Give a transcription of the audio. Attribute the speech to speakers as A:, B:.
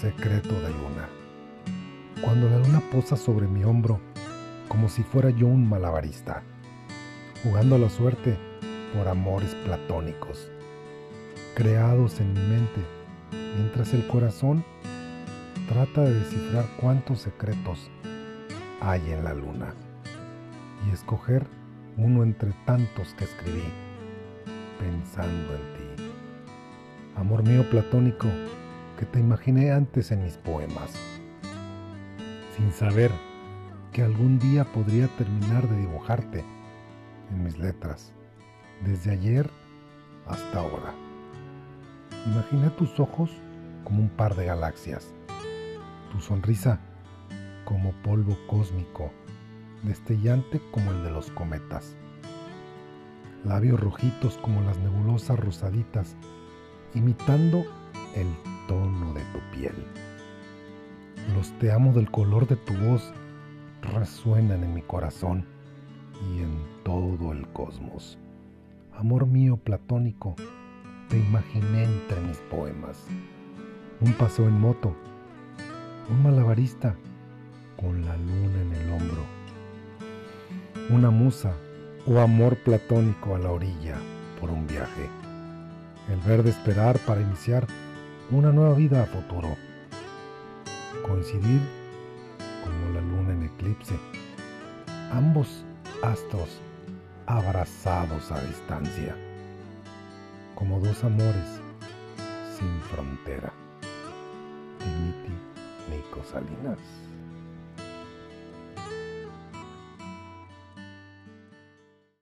A: Secreto de luna. Cuando la luna posa sobre mi hombro, como si fuera yo un malabarista, jugando a la suerte por amores platónicos, creados en mi mente, mientras el corazón trata de descifrar cuántos secretos hay en la luna y escoger uno entre tantos que escribí pensando en ti. Amor mío platónico que te imaginé antes en mis poemas, sin saber que algún día podría terminar de dibujarte en mis letras, desde ayer hasta ahora. Imaginé tus ojos como un par de galaxias, tu sonrisa como polvo cósmico, destellante como el de los cometas labios rojitos como las nebulosas rosaditas, imitando el tono de tu piel. Los te amo del color de tu voz resuenan en mi corazón y en todo el cosmos. Amor mío platónico, te imaginé entre mis poemas. Un paseo en moto, un malabarista con la luna en el hombro, una musa o amor platónico a la orilla por un viaje. El ver de esperar para iniciar una nueva vida a futuro. Coincidir como la luna en eclipse. Ambos astros abrazados a distancia. Como dos amores sin frontera. Dimitri Nico Salinas.